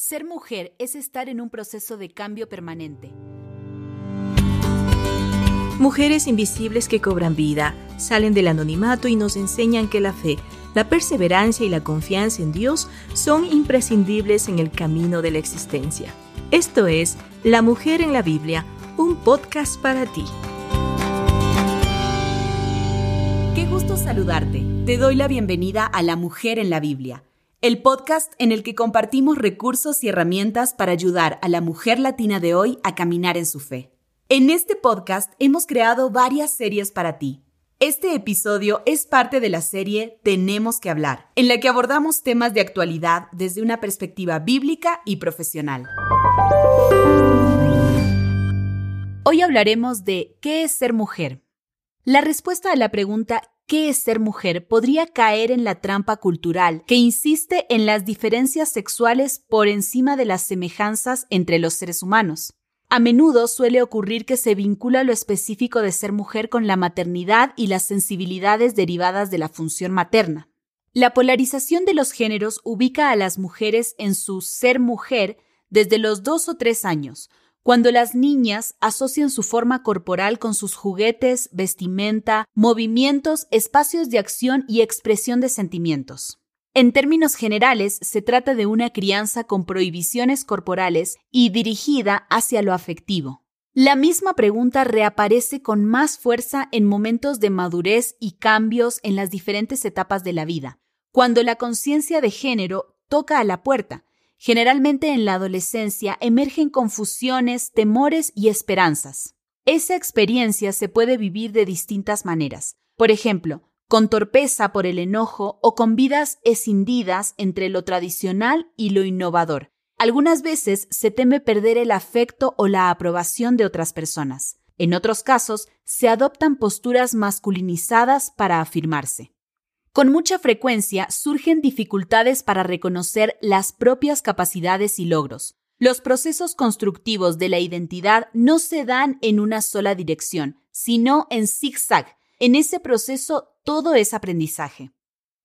Ser mujer es estar en un proceso de cambio permanente. Mujeres invisibles que cobran vida, salen del anonimato y nos enseñan que la fe, la perseverancia y la confianza en Dios son imprescindibles en el camino de la existencia. Esto es La Mujer en la Biblia, un podcast para ti. Qué gusto saludarte. Te doy la bienvenida a La Mujer en la Biblia el podcast en el que compartimos recursos y herramientas para ayudar a la mujer latina de hoy a caminar en su fe. En este podcast hemos creado varias series para ti. Este episodio es parte de la serie Tenemos que hablar, en la que abordamos temas de actualidad desde una perspectiva bíblica y profesional. Hoy hablaremos de ¿qué es ser mujer? La respuesta a la pregunta qué es ser mujer podría caer en la trampa cultural que insiste en las diferencias sexuales por encima de las semejanzas entre los seres humanos. A menudo suele ocurrir que se vincula lo específico de ser mujer con la maternidad y las sensibilidades derivadas de la función materna. La polarización de los géneros ubica a las mujeres en su ser mujer desde los dos o tres años, cuando las niñas asocian su forma corporal con sus juguetes, vestimenta, movimientos, espacios de acción y expresión de sentimientos. En términos generales, se trata de una crianza con prohibiciones corporales y dirigida hacia lo afectivo. La misma pregunta reaparece con más fuerza en momentos de madurez y cambios en las diferentes etapas de la vida, cuando la conciencia de género toca a la puerta Generalmente en la adolescencia emergen confusiones, temores y esperanzas. Esa experiencia se puede vivir de distintas maneras. Por ejemplo, con torpeza por el enojo o con vidas escindidas entre lo tradicional y lo innovador. Algunas veces se teme perder el afecto o la aprobación de otras personas. En otros casos, se adoptan posturas masculinizadas para afirmarse. Con mucha frecuencia surgen dificultades para reconocer las propias capacidades y logros. Los procesos constructivos de la identidad no se dan en una sola dirección, sino en zigzag. En ese proceso todo es aprendizaje.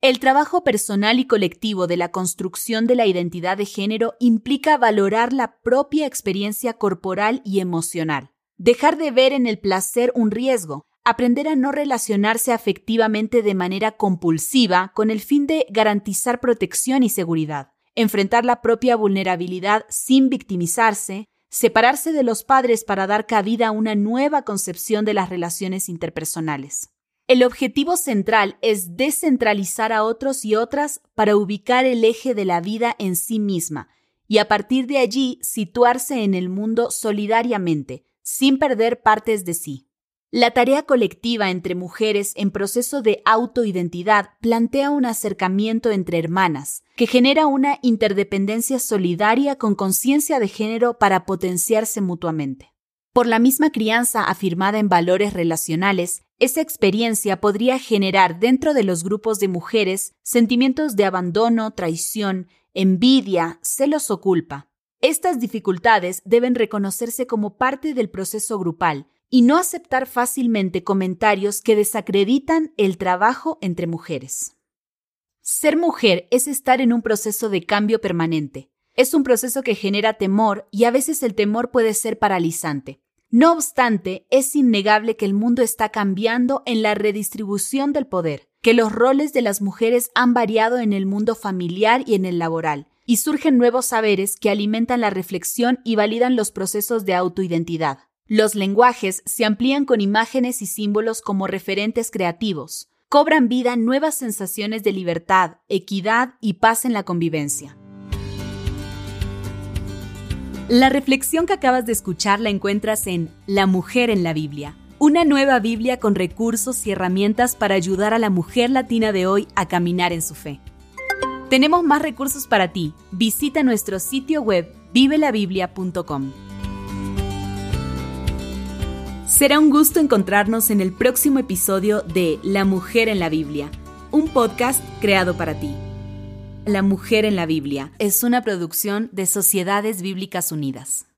El trabajo personal y colectivo de la construcción de la identidad de género implica valorar la propia experiencia corporal y emocional, dejar de ver en el placer un riesgo, aprender a no relacionarse afectivamente de manera compulsiva con el fin de garantizar protección y seguridad, enfrentar la propia vulnerabilidad sin victimizarse, separarse de los padres para dar cabida a una nueva concepción de las relaciones interpersonales. El objetivo central es descentralizar a otros y otras para ubicar el eje de la vida en sí misma y a partir de allí situarse en el mundo solidariamente, sin perder partes de sí. La tarea colectiva entre mujeres en proceso de autoidentidad plantea un acercamiento entre hermanas, que genera una interdependencia solidaria con conciencia de género para potenciarse mutuamente. Por la misma crianza afirmada en valores relacionales, esa experiencia podría generar dentro de los grupos de mujeres sentimientos de abandono, traición, envidia, celos o culpa. Estas dificultades deben reconocerse como parte del proceso grupal y no aceptar fácilmente comentarios que desacreditan el trabajo entre mujeres. Ser mujer es estar en un proceso de cambio permanente. Es un proceso que genera temor y a veces el temor puede ser paralizante. No obstante, es innegable que el mundo está cambiando en la redistribución del poder, que los roles de las mujeres han variado en el mundo familiar y en el laboral, y surgen nuevos saberes que alimentan la reflexión y validan los procesos de autoidentidad. Los lenguajes se amplían con imágenes y símbolos como referentes creativos. Cobran vida nuevas sensaciones de libertad, equidad y paz en la convivencia. La reflexión que acabas de escuchar la encuentras en La mujer en la Biblia, una nueva Biblia con recursos y herramientas para ayudar a la mujer latina de hoy a caminar en su fe. Tenemos más recursos para ti. Visita nuestro sitio web vivelabiblia.com. Será un gusto encontrarnos en el próximo episodio de La Mujer en la Biblia, un podcast creado para ti. La Mujer en la Biblia es una producción de Sociedades Bíblicas Unidas.